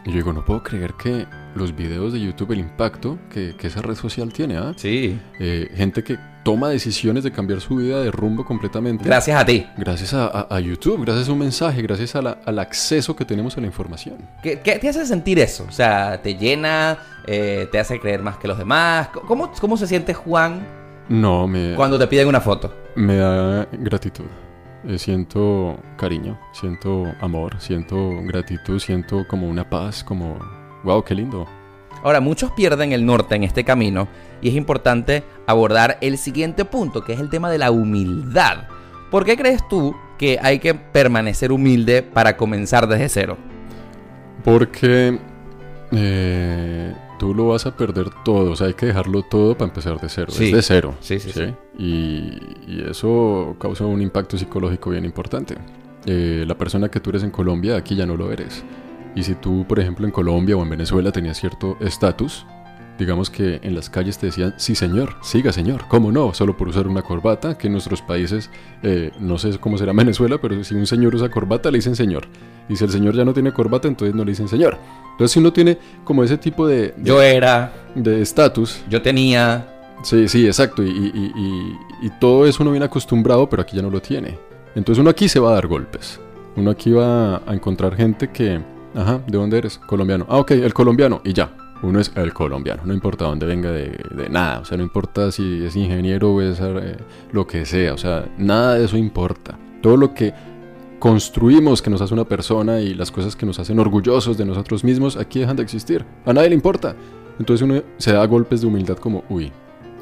Y yo digo, no puedo creer que los videos de YouTube, el impacto que, esa red social tiene, ¿ah? Sí. Eh, gente que toma decisiones de cambiar su vida de rumbo completamente. Gracias a ti. Gracias a, YouTube, gracias a un mensaje, gracias al acceso que tenemos a la información. ¿Qué, te hace sentir eso? O sea, ¿te llena? Eh, ¿Te hace creer más que los demás? ¿Cómo, cómo se siente Juan no, me, cuando te piden una foto? Me da gratitud. Eh, siento cariño, siento amor, siento gratitud, siento como una paz, como, wow, qué lindo. Ahora, muchos pierden el norte en este camino y es importante abordar el siguiente punto, que es el tema de la humildad. ¿Por qué crees tú que hay que permanecer humilde para comenzar desde cero? Porque eh, tú lo vas a perder todo, o sea, hay que dejarlo todo para empezar de cero, sí. de cero. Sí, sí, sí. Y, eso causa un impacto psicológico bien importante. Eh, la persona que tú eres en Colombia, aquí ya no lo eres. Y si tú, por ejemplo, en Colombia o en Venezuela tenías cierto estatus, digamos que en las calles te decían, sí señor, siga señor, ¿cómo no? Solo por usar una corbata, que en nuestros países, eh, no sé cómo será en Venezuela, pero si un señor usa corbata le dicen señor. Y si el señor ya no tiene corbata, entonces no le dicen señor. Entonces si uno tiene como ese tipo de... yo era. De estatus. Yo tenía. Sí, sí, exacto. Y, y, todo eso uno viene acostumbrado, pero aquí ya no lo tiene. Entonces uno aquí se va a dar golpes. Uno aquí va a encontrar gente que... Ajá, ¿de dónde eres? Colombiano. Ah, ok, el colombiano. Y ya, uno es el colombiano, no importa dónde venga de, nada, o sea, no importa si es ingeniero o es eh, lo que sea, o sea, nada de eso importa. Todo lo que construimos que nos hace una persona y las cosas que nos hacen orgullosos de nosotros mismos, aquí dejan de existir. A nadie le importa. Entonces uno se da golpes de humildad como, uy,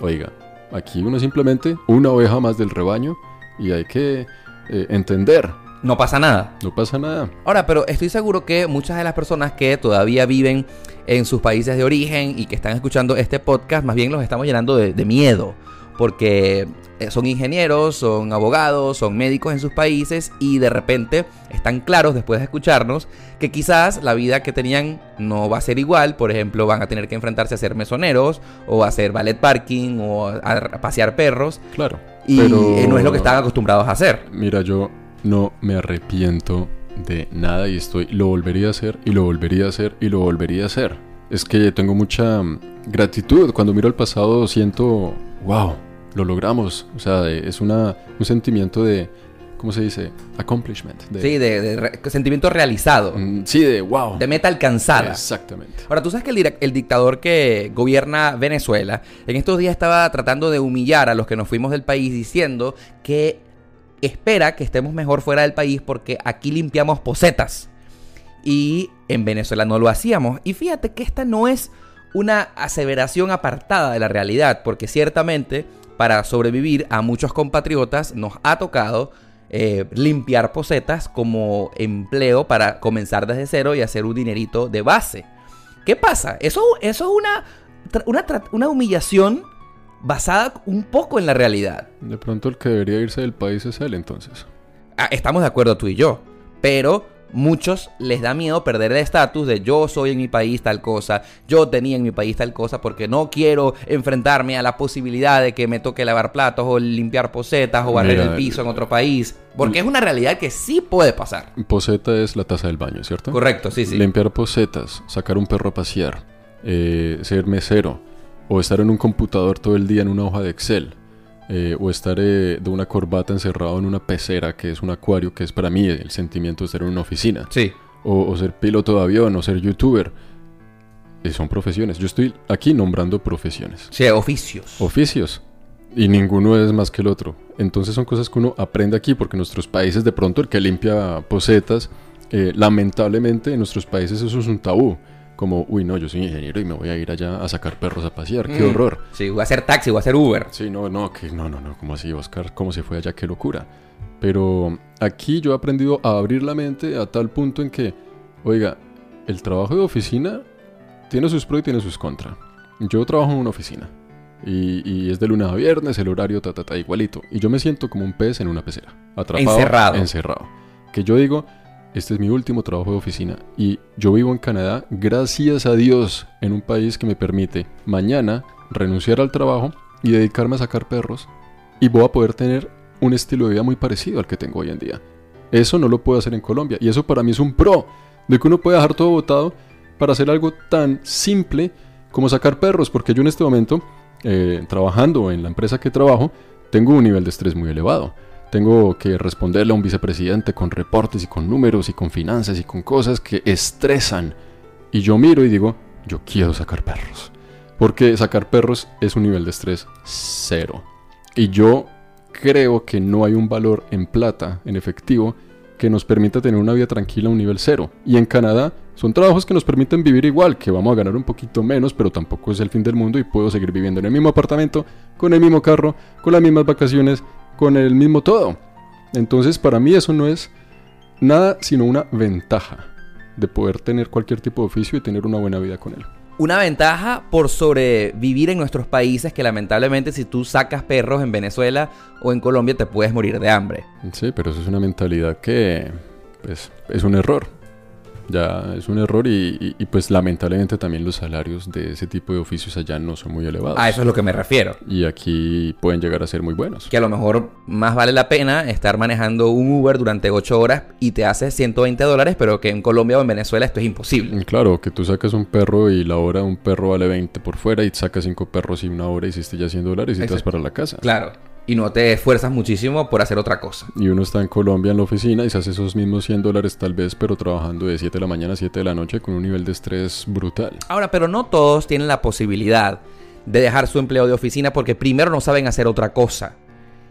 oiga, aquí uno simplemente una oveja más del rebaño y hay que eh, entender no pasa nada. No pasa nada. Ahora, pero estoy seguro que muchas de las personas que todavía viven en sus países de origen y que están escuchando este podcast, más bien los estamos llenando de, miedo. Porque eh, son ingenieros, son abogados, son médicos en sus países y de repente están claros después de escucharnos que quizás la vida que tenían no va a ser igual. Por ejemplo, van a tener que enfrentarse a ser mesoneros o a hacer ballet parking o a pasear perros. Claro. Y no es lo que están acostumbrados a hacer. Mira, yo no me arrepiento de nada y estoy, lo volvería a hacer y lo volvería a hacer y lo volvería a hacer. Es que tengo mucha mm, gratitud. Cuando miro al pasado siento, wow, lo logramos. O sea, es una, un sentimiento de, ¿cómo se dice? Accomplishment. sí, de, sentimiento realizado. Mm, sí, de wow. De meta alcanzada. Exactamente. Ahora, tú sabes que el, el, dictador que gobierna Venezuela en estos días estaba tratando de humillar a los que nos fuimos del país diciendo que espera que estemos mejor fuera del país porque aquí limpiamos posetas. Y en Venezuela no lo hacíamos. Y fíjate que esta no es una aseveración apartada de la realidad, porque ciertamente para sobrevivir a muchos compatriotas nos ha tocado eh, limpiar posetas como empleo para comenzar desde cero y hacer un dinerito de base. ¿Qué pasa? Eso, eso es una, una, una humillación basada un poco en la realidad. De pronto el que debería irse del país es él entonces. Ah, estamos de acuerdo tú y yo, pero muchos les da miedo perder el estatus de yo soy en mi país tal cosa, yo tenía en mi país tal cosa, porque no quiero enfrentarme a la posibilidad de que me toque lavar platos o limpiar posetas o barrer el piso en otro país. Porque es una realidad que sí puede pasar. Poseta es la taza del baño, ¿cierto? Correcto, sí, sí. Limpiar posetas, sacar un perro a pasear, eh, ser mesero, o estar en un computador todo el día en una hoja de Excel eh, o estar eh, de una corbata encerrado en una pecera, que es un acuario, que es para mí el sentimiento de estar en una oficina. Sí. O, ser piloto de avión, o ser youtuber. Eh, son profesiones. Yo estoy aquí nombrando profesiones. Sí, oficios. Oficios. Y ninguno es más que el otro. Entonces son cosas que uno aprende aquí, porque en nuestros países de pronto el que limpia posetas, lamentablemente en nuestros países eso es un tabú como, uy, no, yo soy ingeniero y me voy a ir allá a sacar perros a pasear, qué mm. horror. Sí, voy a hacer taxi, voy a hacer Uber. Sí, no, no, que no, no, no, como así, Oscar, cómo se fue allá, qué locura. Pero aquí yo he aprendido a abrir la mente a tal punto en que, oiga, el trabajo de oficina tiene sus pros y tiene sus contras. Yo trabajo en una oficina y, y, es de lunes a viernes, el horario ta, ta, ta, igualito. Y yo me siento como un pez en una pecera, atrapado, encerrado. encerrado. Que yo digo, este es mi último trabajo de oficina y yo vivo en Canadá gracias a Dios en un país que me permite mañana renunciar al trabajo y dedicarme a sacar perros y voy a poder tener un estilo de vida muy parecido al que tengo hoy en día. Eso no lo puedo hacer en Colombia y eso para mí es un pro de que uno puede dejar todo botado para hacer algo tan simple como sacar perros porque yo en este momento eh, trabajando en la empresa que trabajo tengo un nivel de estrés muy elevado tengo que responderle a un vicepresidente con reportes y con números y con finanzas y con cosas que estresan. Y yo miro y digo, yo quiero sacar perros. Porque sacar perros es un nivel de estrés cero. Y yo creo que no hay un valor en plata, en efectivo, que nos permita tener una vida tranquila a un nivel cero. Y en Canadá son trabajos que nos permiten vivir igual, que vamos a ganar un poquito menos, pero tampoco es el fin del mundo y puedo seguir viviendo en el mismo apartamento, con el mismo carro, con las mismas vacaciones, con el mismo todo. Entonces para mí eso no es nada sino una ventaja de poder tener cualquier tipo de oficio y tener una buena vida con él. Una ventaja por sobrevivir en nuestros países que lamentablemente si tú sacas perros en Venezuela o en Colombia te puedes morir de hambre. Sí, pero eso es una mentalidad que pues, es un error ya es un error y, pues lamentablemente también los salarios de ese tipo de oficios allá no son muy elevados. A eso es lo que me refiero. Y aquí pueden llegar a ser muy buenos. Que a lo mejor más vale la pena estar manejando un Uber durante 8 horas y te hace 120 dólares, pero que en Colombia o en Venezuela esto es imposible. Claro, que tú sacas un perro y la hora de un perro vale 20 por fuera y sacas 5 perros y una hora hiciste ya 100 dólares y te vas para la casa. Claro y no te esfuerzas muchísimo por hacer otra cosa. Y uno está en Colombia en la oficina y se hace esos mismos 100 dólares tal vez, pero trabajando de 7 de la mañana a 7 de la noche con un nivel de estrés brutal. Ahora, pero no todos tienen la posibilidad de dejar su empleo de oficina porque primero no saben hacer otra cosa.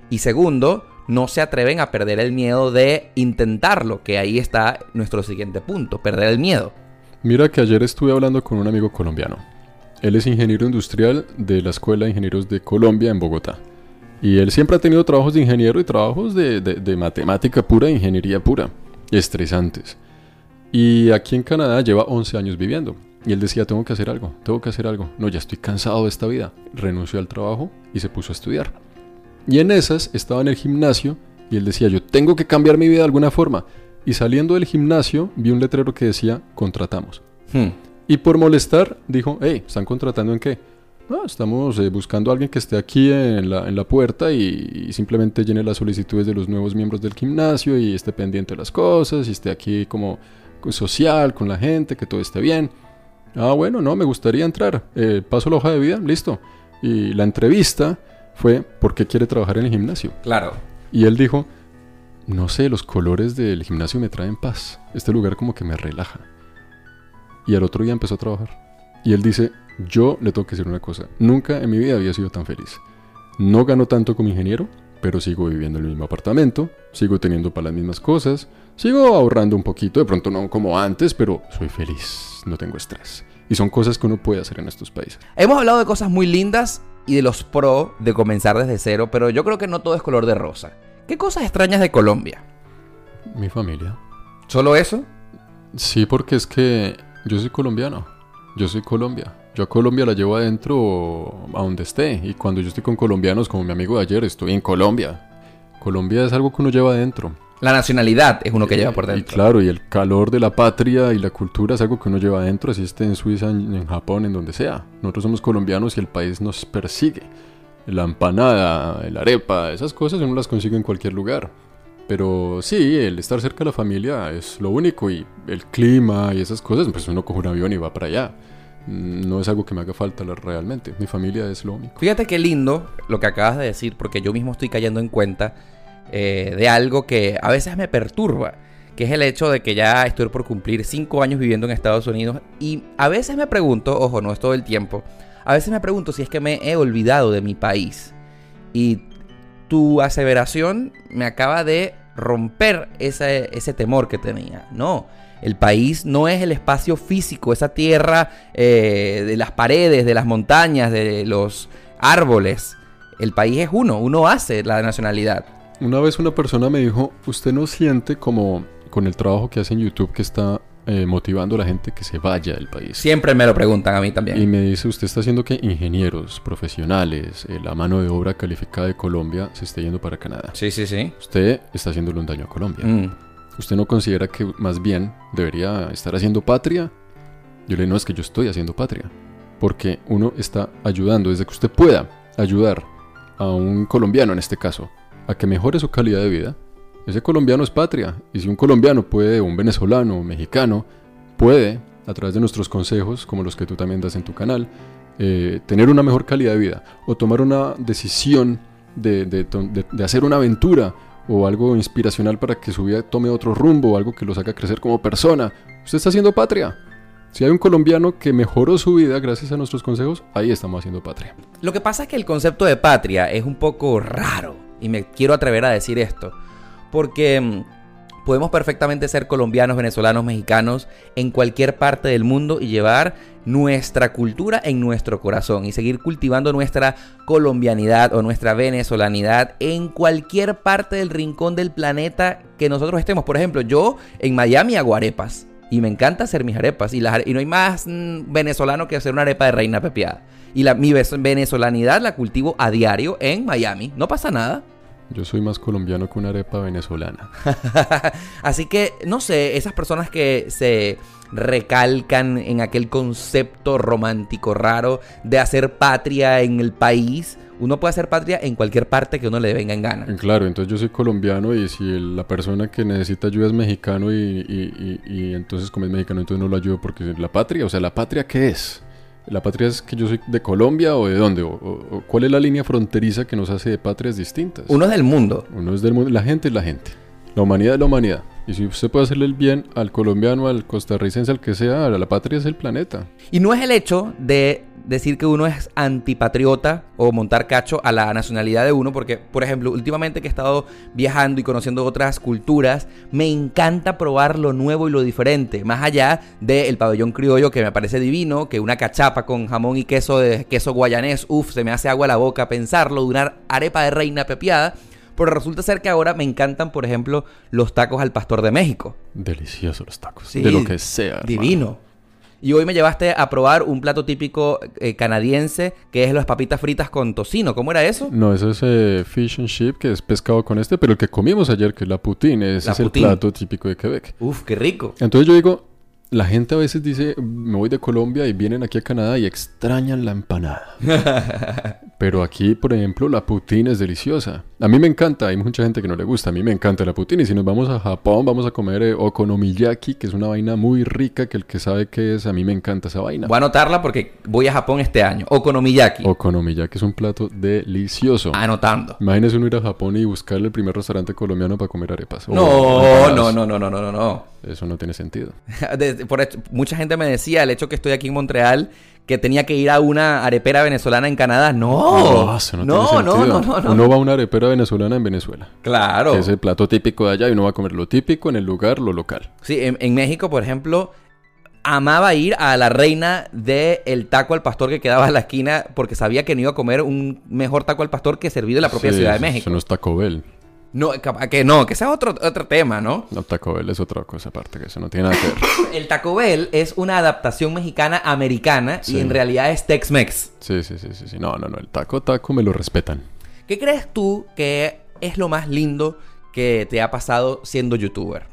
Y segundo, no se atreven a perder el miedo de intentarlo, que ahí está nuestro siguiente punto, perder el miedo. Mira que ayer estuve hablando con un amigo colombiano. Él es ingeniero industrial de la Escuela de Ingenieros de Colombia en Bogotá. Y él siempre ha tenido trabajos de ingeniero y trabajos de, matemática pura, ingeniería pura, estresantes. Y aquí en Canadá lleva 11 años viviendo. Y él decía, tengo que hacer algo, tengo que hacer algo. No, ya estoy cansado de esta vida. Renunció al trabajo y se puso a estudiar. Y en esas estaba en el gimnasio y él decía, yo tengo que cambiar mi vida de alguna forma. Y saliendo del gimnasio vi un letrero que decía, contratamos. Hmm. Y por molestar dijo, hey, ¿están contratando en qué? Estamos eh, buscando a alguien que esté aquí en la, en la puerta y, simplemente llene las solicitudes de los nuevos miembros del gimnasio y esté pendiente de las cosas y esté aquí como social con la gente, que todo esté bien. Ah, bueno, no, me gustaría entrar. Eh, paso la hoja de vida, listo. Y la entrevista fue, ¿por qué quiere trabajar en el gimnasio? Claro. Y él dijo, no sé, los colores del gimnasio me traen paz. Este lugar como que me relaja. Y al otro día empezó a trabajar. Y él dice, yo le tengo que decir una cosa, nunca en mi vida había sido tan feliz. No gano tanto como ingeniero, pero sigo viviendo en el mismo apartamento, sigo teniendo para las mismas cosas, sigo ahorrando un poquito, de pronto no como antes, pero soy feliz, no tengo estrés. Y son cosas que uno puede hacer en estos países. Hemos hablado de cosas muy lindas y de los pro de comenzar desde cero, pero yo creo que no todo es color de rosa. ¿Qué cosas extrañas de Colombia? Mi familia. ¿Solo eso? Sí, porque es que yo soy colombiano. Yo soy Colombia. Yo a Colombia la llevo adentro a donde esté. Y cuando yo estoy con colombianos, como mi amigo de ayer, estoy en Colombia. Colombia es algo que uno lleva adentro. La nacionalidad es uno que lleva por dentro. Y claro, y el calor de la patria y la cultura es algo que uno lleva adentro, así esté en Suiza, en, Japón, en donde sea. Nosotros somos colombianos y el país nos persigue. La empanada, la arepa, esas cosas uno las consigue en cualquier lugar. Pero sí, el estar cerca de la familia es lo único y el clima y esas cosas, pues uno coge un avión y va para allá. Mm, no es algo que me haga falta realmente. Mi familia es lo único. Fíjate qué lindo lo que acabas de decir, porque yo mismo estoy cayendo en cuenta eh, de algo que a veces me perturba, que es el hecho de que ya estoy por cumplir cinco años viviendo en Estados Unidos y a veces me pregunto, ojo, no es todo el tiempo, a veces me pregunto si es que me he olvidado de mi país. Y tu aseveración me acaba de romper ese, ese temor que tenía. No, el país no es el espacio físico, esa tierra eh, de las paredes, de las montañas, de los árboles. El país es uno, uno hace la nacionalidad. Una vez una persona me dijo, usted no siente como con el trabajo que hace en YouTube que está eh, motivando a la gente que se vaya del país. Siempre me lo preguntan a mí también. Y me dice, usted está haciendo que ingenieros, profesionales, eh, la mano de obra calificada de Colombia se esté yendo para Canadá. Sí, sí, sí. Usted está haciéndole un daño a Colombia. Mm. ¿Usted no considera que más bien debería estar haciendo patria? Yo le digo, no, es que yo estoy haciendo patria. Porque uno está ayudando, desde que usted pueda ayudar a un colombiano en este caso, a que mejore su calidad de vida, ese colombiano es patria. Y si un colombiano puede, un venezolano, un mexicano, puede, a través de nuestros consejos, como los que tú también das en tu canal, eh, tener una mejor calidad de vida o tomar una decisión de, de, hacer una aventura o algo inspiracional para que su vida tome otro rumbo o algo que los haga crecer como persona. Usted está haciendo patria. Si hay un colombiano que mejoró su vida gracias a nuestros consejos, ahí estamos haciendo patria. Lo que pasa es que el concepto de patria es un poco raro y me quiero atrever a decir esto porque mm, podemos perfectamente ser colombianos, venezolanos, mexicanos en cualquier parte del mundo y llevar nuestra cultura en nuestro corazón y seguir cultivando nuestra colombianidad o nuestra venezolanidad en cualquier parte del rincón del planeta que nosotros estemos. Por ejemplo, yo en Miami hago arepas y me encanta hacer mis arepas y, y no hay más mm, venezolano que hacer una arepa de reina pepiada. Y la, mi venezolanidad la cultivo a diario en Miami. No pasa nada. Yo soy más colombiano que una arepa venezolana. Así que, no sé, esas personas que se recalcan en aquel concepto romántico raro de hacer patria en el país. Uno puede hacer patria en cualquier parte que uno le venga en gana. Claro, entonces yo soy colombiano y si la persona que necesita ayuda es mexicano y, y entonces como es mexicano entonces no lo ayudo porque la patria, o sea, ¿la patria qué es? ¿La patria es que yo soy de Colombia o de dónde? O, ¿Cuál es la línea fronteriza que nos hace de patrias distintas? Uno es del mundo. Uno es del mundo. La gente es la gente. La humanidad es la humanidad. Y si usted puede hacerle el bien al colombiano, al costarricense, al que sea, la patria es el planeta. Y no es el hecho de decir que uno es antipatriota o montar cacho a la nacionalidad de uno, porque, por ejemplo, últimamente que he estado viajando y conociendo otras culturas, me encanta probar lo nuevo y lo diferente, más allá del pabellón criollo que me parece divino, que una cachapa con jamón y queso de queso guayanés, uff, se me hace agua a la boca pensarlo, de una arepa de reina pepiada. Pero resulta ser que ahora me encantan, por ejemplo, los tacos al pastor de México. Deliciosos los tacos. de lo que sea. Divino. Y hoy me llevaste a probar un plato típico eh, canadiense que es las papitas fritas con tocino. ¿Cómo era eso? No, eso es eh, fish and chip, que es pescado con este, pero el que comimos ayer, que es la poutine, ese es el plato típico de Quebec. Uf, qué rico. Entonces yo digo, la gente a veces dice, me voy de Colombia y vienen aquí a Canadá y extrañan la empanada. Pero aquí, por ejemplo, la poutine es deliciosa. A mí me encanta, hay mucha gente que no le gusta, a mí me encanta la poutine. Y si nos vamos a Japón, vamos a comer eh, okonomiyaki, que es una vaina muy rica, que el que sabe qué es, a mí me encanta esa vaina. Voy a anotarla porque voy a Japón este año. Okonomiyaki. Okonomiyaki es un plato delicioso. Anotando. Imagínese uno ir a Japón y buscarle el primer restaurante colombiano para comer arepas. No, no, no, no, no, no, no. Eso no tiene sentido. por mucha gente me decía, el hecho que estoy aquí en Montreal, que tenía que ir a una arepera venezolana en Canadá. No, no, no, no, no, no, Uno va a una arepera venezolana en Venezuela. Claro. Que es el plato típico de allá y uno va a comer lo típico en el lugar, lo local. Sí, en, México, por ejemplo, amaba ir a la reina del el taco al pastor que quedaba en la esquina porque sabía que no iba a comer un mejor taco al pastor que servido en la propia Ciudad de México. Eso no es Taco Bell. No, que no, que sea otro, otro tema, ¿no? No, Taco Bell es otra cosa aparte, que eso no tiene nada que ver. El Taco Bell es una adaptación mexicana americana y en realidad es Tex-Mex. Sí, sí, sí, sí, sí. No, no, no. El taco, taco me lo respetan. ¿Qué crees tú que es lo más lindo que te ha pasado siendo youtuber?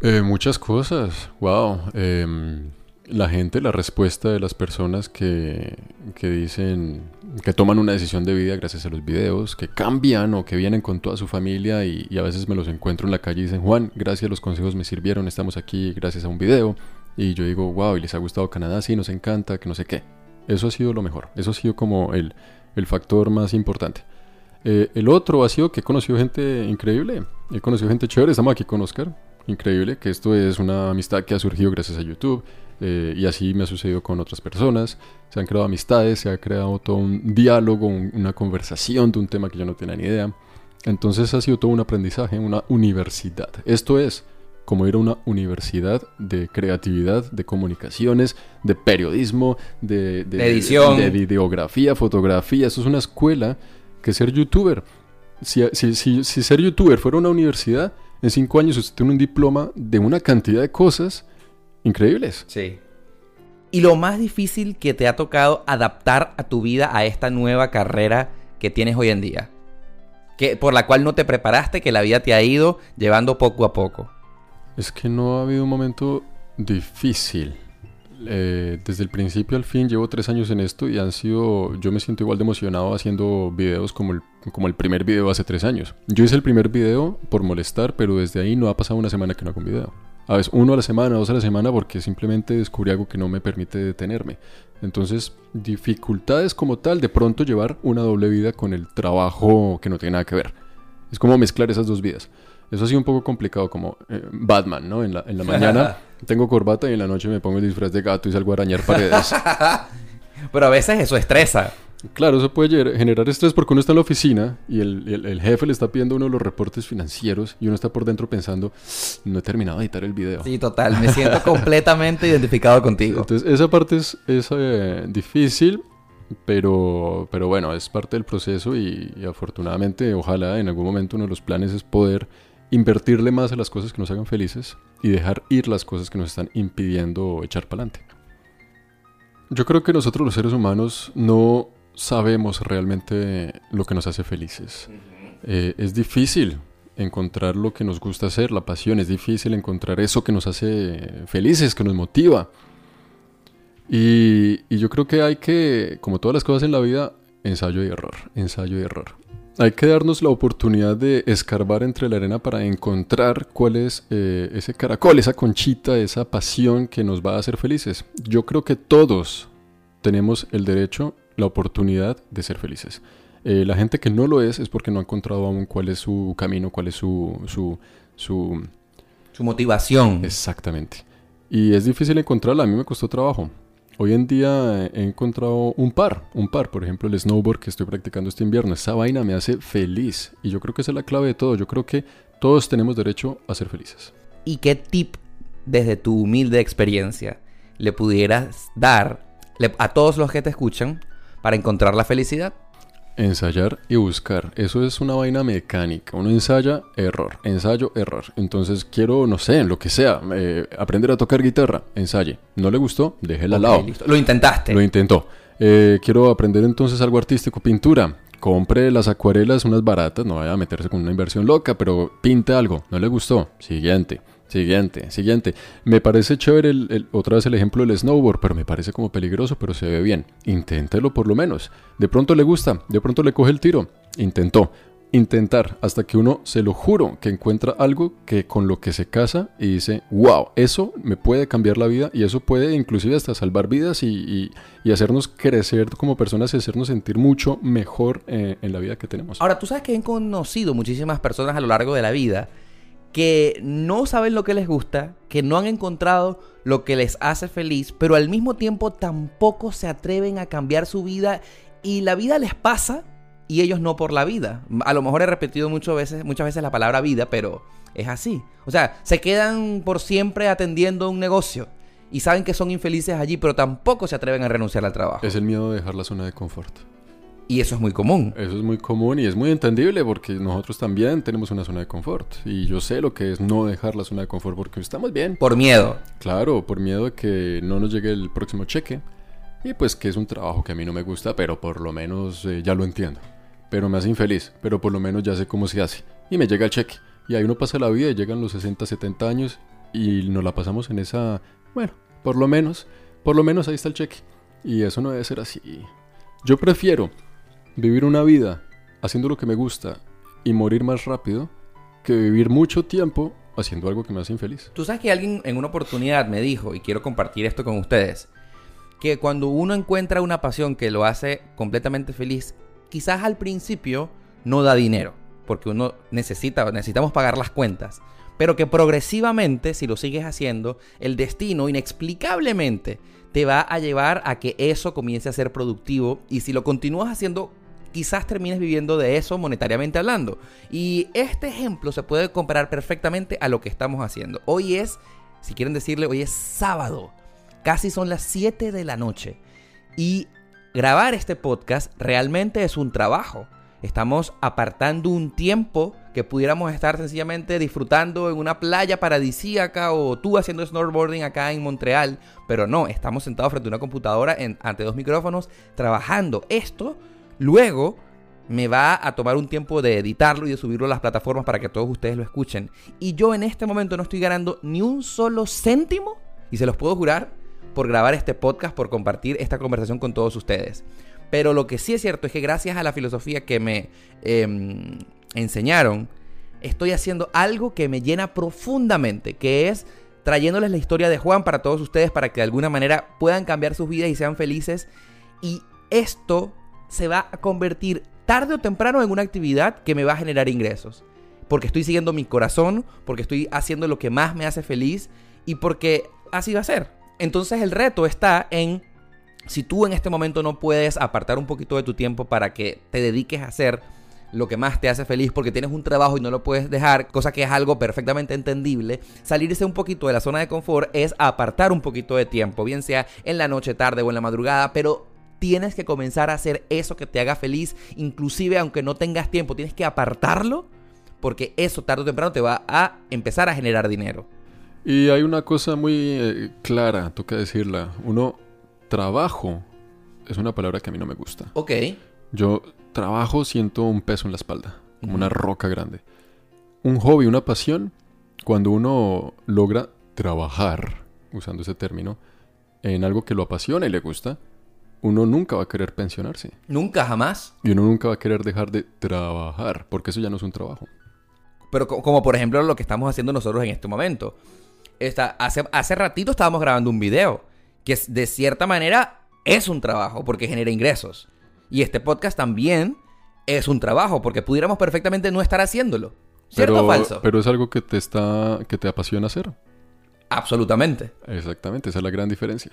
Eh, muchas cosas. Wow. Em, la gente, la respuesta de las personas que, que, dicen que toman una decisión de vida gracias a los videos, que cambian o que vienen con toda su familia y, a veces me los encuentro en la calle y dicen, Juan, gracias, los consejos me sirvieron, estamos aquí gracias a un video. Y yo digo, wow, ¿y les ha gustado Canadá? Sí, nos encanta, que no sé qué. Eso ha sido lo mejor, eso ha sido como el, el factor más importante. Eh, el otro ha sido que he conocido gente increíble, he conocido gente chévere, estamos aquí con Oscar, increíble, que esto es una amistad que ha surgido gracias a YouTube eh, y así me ha sucedido con otras personas, se han creado amistades, se ha creado todo un diálogo, una conversación de un tema que yo no tenía ni idea. Entonces ha sido todo un aprendizaje, una universidad. Esto es como ir a una universidad de creatividad, de comunicaciones, de periodismo, de, edición, de, videografía, fotografía. Eso es una escuela que ser youtuber. Si, si, ser youtuber fuera una universidad, en cinco años usted tiene un diploma de una cantidad de cosas increíbles. Sí. Y lo más difícil que te ha tocado adaptar a tu vida a esta nueva carrera que tienes hoy en día. Que, por la cual no te preparaste, que la vida te ha ido llevando poco a poco. Es que no ha habido un momento difícil. Eh, desde el principio al fin llevo tres años en esto y han sido, yo me siento igual de emocionado haciendo videos como el, como el primer video hace tres años. Yo hice el primer video por molestar, pero desde ahí no ha pasado una semana que no hago un video. A veces uno a la semana, dos a la semana, porque simplemente descubrí algo que no me permite detenerme. Entonces, dificultades como tal, de pronto llevar una doble vida con el trabajo que no tiene nada que ver. Es como mezclar esas dos vidas. Eso ha sido un poco complicado, como eh, Batman, ¿no? En la, en la mañana tengo corbata y en la noche me pongo el disfraz de gato y salgo a arañar paredes. Pero a veces eso estresa. Claro, eso puede generar estrés porque uno está en la oficina y el, el, jefe le está pidiendo uno los reportes financieros y uno está por dentro pensando, no he terminado de editar el video. Sí, total, me siento completamente identificado contigo. Entonces, esa parte es, es eh, difícil, pero, pero bueno, es parte del proceso y, y, afortunadamente, ojalá en algún momento uno de los planes es poder invertirle más a las cosas que nos hagan felices y dejar ir las cosas que nos están impidiendo echar para adelante. Yo creo que nosotros los seres humanos no sabemos realmente lo que nos hace felices. Eh, es difícil encontrar lo que nos gusta hacer, la pasión, es difícil encontrar eso que nos hace felices, que nos motiva. Y, y yo creo que hay que, como todas las cosas en la vida, ensayo y error, ensayo y error. Hay que darnos la oportunidad de escarbar entre la arena para encontrar cuál es eh, ese caracol, esa conchita, esa pasión que nos va a hacer felices. Yo creo que todos tenemos el derecho, la oportunidad de ser felices. Eh, la gente que no lo es es porque no ha encontrado aún cuál es su camino, cuál es su, su, su... Su motivación. Exactamente. Y es difícil encontrarla, a mí me costó trabajo. Hoy en día he encontrado un par, un par, por ejemplo el snowboard que estoy practicando este invierno. Esa vaina me hace feliz y yo creo que esa es la clave de todo. Yo creo que todos tenemos derecho a ser felices. ¿Y qué tip desde tu humilde experiencia le pudieras dar a todos los que te escuchan para encontrar la felicidad? Ensayar y buscar. Eso es una vaina mecánica. Uno ensaya, error. Ensayo, error. Entonces quiero, no sé, lo que sea, eh, aprender a tocar guitarra. Ensaye. ¿No le gustó? Déjela al lado. Lo intentaste. Lo intentó. Eh, quiero aprender entonces algo artístico, pintura. Compre las acuarelas, unas baratas. No vaya a meterse con una inversión loca, pero pinte algo. ¿No le gustó? Siguiente. Siguiente, siguiente. Me parece chévere el, otra vez el ejemplo del snowboard, pero me parece como peligroso, pero se ve bien. Inténtelo por lo menos. De pronto le gusta, de pronto le coge el tiro. Intentó. Intentar hasta que uno, se lo juro, que encuentra algo que con lo que se casa y dice, wow, eso me puede cambiar la vida y eso puede inclusive hasta salvar vidas y, hacernos crecer como personas y hacernos sentir mucho mejor eh, en la vida que tenemos. Ahora, tú sabes que he conocido muchísimas personas a lo largo de la vida que no saben lo que les gusta, que no han encontrado lo que les hace feliz, pero al mismo tiempo tampoco se atreven a cambiar su vida y la vida les pasa y ellos no por la vida. A lo mejor he repetido muchas veces, muchas veces la palabra vida, pero es así. O sea, se quedan por siempre atendiendo un negocio y saben que son infelices allí, pero tampoco se atreven a renunciar al trabajo. Es el miedo de dejar la zona de confort. Y eso es muy común. Eso es muy común y es muy entendible porque nosotros también tenemos una zona de confort. Y yo sé lo que es no dejar la zona de confort porque estamos bien. Por miedo. Claro, por miedo de que no nos llegue el próximo cheque. Y pues que es un trabajo que a mí no me gusta, pero por lo menos eh, ya lo entiendo. Pero me hace infeliz, pero por lo menos ya sé cómo se hace. y me llega el cheque. Y ahí uno pasa la vida y llegan los 60, 70 años y nos la pasamos en esa, bueno, por lo menos, por lo menos ahí está el cheque. Y eso no debe ser así. Yo prefiero vivir una vida haciendo lo que me gusta y morir más rápido que vivir mucho tiempo haciendo algo que me hace infeliz. Tú sabes que alguien en una oportunidad me dijo, y quiero compartir esto con ustedes, que cuando uno encuentra una pasión que lo hace completamente feliz, quizás al principio no da dinero, porque uno necesita, necesitamos pagar las cuentas, pero que progresivamente, si lo sigues haciendo, el destino inexplicablemente te va a llevar a que eso comience a ser productivo y si lo continúas haciendo quizás termines viviendo de eso monetariamente hablando. Y este ejemplo se puede comparar perfectamente a lo que estamos haciendo. Hoy es, si quieren decirle, hoy es sábado. Casi son las 7 de la noche. Y grabar este podcast realmente es un trabajo. Estamos apartando un tiempo que pudiéramos estar sencillamente disfrutando en una playa paradisíaca o tú haciendo snowboarding acá en Montreal, pero no, estamos sentados frente a una computadora ante dos micrófonos trabajando. Esto Luego me va a tomar un tiempo de editarlo y de subirlo a las plataformas para que todos ustedes lo escuchen. Y yo en este momento no estoy ganando ni un solo céntimo, y se los puedo jurar, por grabar este podcast, por compartir esta conversación con todos ustedes. Pero lo que sí es cierto es que gracias a la filosofía que me em, enseñaron, estoy haciendo algo que me llena profundamente, que es trayéndoles la historia de Juan para todos ustedes, para que de alguna manera puedan cambiar sus vidas y sean felices. Y esto se va a convertir tarde o temprano en una actividad que me va a generar ingresos. Porque estoy siguiendo mi corazón, porque estoy haciendo lo que más me hace feliz y porque así va a ser. Entonces el reto está en si tú en este momento no puedes apartar un poquito de tu tiempo para que te dediques a hacer lo que más te hace feliz porque tienes un trabajo y no lo puedes dejar, cosa que es algo perfectamente entendible, salirse un poquito de la zona de confort es apartar un poquito de tiempo, bien sea en la noche, tarde o en la madrugada, pero tienes que comenzar a hacer eso que te haga feliz, inclusive aunque no tengas tiempo, tienes que apartarlo porque eso tarde o temprano te va a empezar a generar dinero. Y hay una cosa muy eh, clara, toca decirla. Uno, trabajo es una palabra que a mí no me gusta. Ok. Yo trabajo, siento un peso en la espalda, como una roca grande. Un hobby, una pasión, cuando uno logra trabajar, usando ese término, en algo que lo apasiona y le gusta, uno nunca va a querer pensionarse. Nunca, jamás. Y uno nunca va a querer dejar de trabajar, porque eso ya no es un trabajo. Pero como por ejemplo lo que estamos haciendo nosotros en este momento. hace, hace ratito estábamos grabando un video, que de cierta manera es un trabajo, porque genera ingresos. Y este podcast también es un trabajo, porque pudiéramos perfectamente no estar haciéndolo. ¿Cierto o falso? Pero es algo que te está, que te apasiona hacer. Absolutamente. Exactamente, esa es la gran diferencia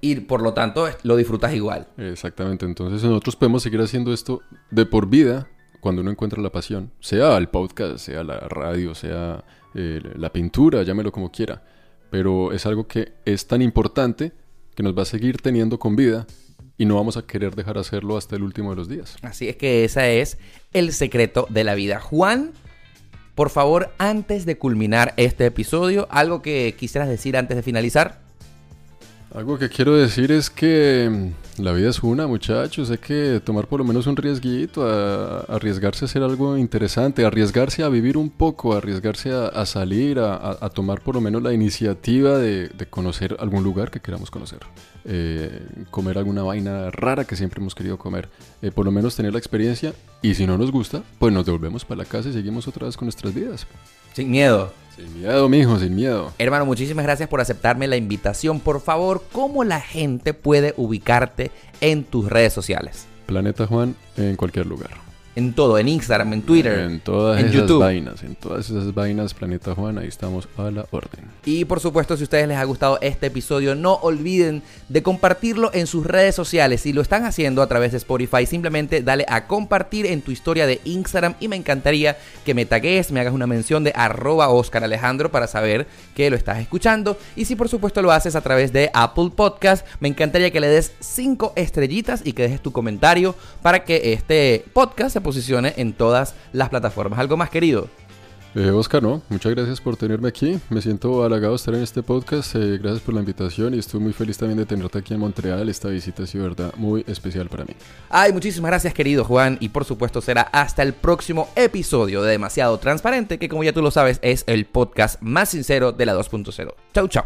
y por lo tanto lo disfrutas igual. Exactamente, entonces nosotros podemos seguir haciendo esto de por vida cuando uno encuentra la pasión, sea el podcast, sea la radio, sea eh, la pintura, llámelo como quiera, pero es algo que es tan importante que nos va a seguir teniendo con vida y no vamos a querer dejar hacerlo hasta el último de los días. Así es que ese es el secreto de la vida. Juan, por favor, antes de culminar este episodio, algo que quisieras decir antes de finalizar. Algo que quiero decir es que mm, la vida es una, muchachos. Hay que tomar por lo menos un riesguito, arriesgarse a hacer algo interesante, arriesgarse a vivir un poco, arriesgarse a, salir, a, tomar por lo menos la iniciativa de, conocer algún lugar que queramos conocer. Eh, comer alguna vaina rara que siempre hemos querido comer. Eh, por lo menos tener la experiencia y si no nos gusta, pues nos devolvemos para la casa y seguimos otra vez con nuestras vidas. Sin miedo. Sin miedo, mijo, sin miedo. Hermano, muchísimas gracias por aceptarme la invitación. Por favor, ¿cómo la gente puede ubicarte en tus redes sociales? Planeta Juan en cualquier lugar. En todo, en Instagram, en Twitter, en todas esas vainas, en todas esas vainas, Planeta Juan, ahí estamos a la orden. Y por supuesto, si a ustedes les ha gustado este episodio, no olviden de compartirlo en sus redes sociales. Si lo están haciendo a través de Spotify, simplemente dale a compartir en tu historia de Instagram y me encantaría que me tagues, me hagas una mención de arroba Oscar Alejandro para saber que lo estás escuchando. Y si por supuesto lo haces a través de Apple Podcast, me encantaría que le des 5 estrellitas y que dejes tu comentario para que este podcast se posicione en todas las plataformas. ¿Algo más querido? Eh, Oscar, no, muchas gracias por tenerme aquí. Me siento halagado de estar en este podcast. Eh, gracias por la invitación y estoy muy feliz también de tenerte aquí en Montreal. Esta visita ha sido verdad muy especial para mí. Ay, muchísimas gracias, querido Juan. Y por supuesto, será hasta el próximo episodio de Demasiado Transparente, que como ya tú lo sabes, es el podcast más sincero de la 2.0. Chau, chau.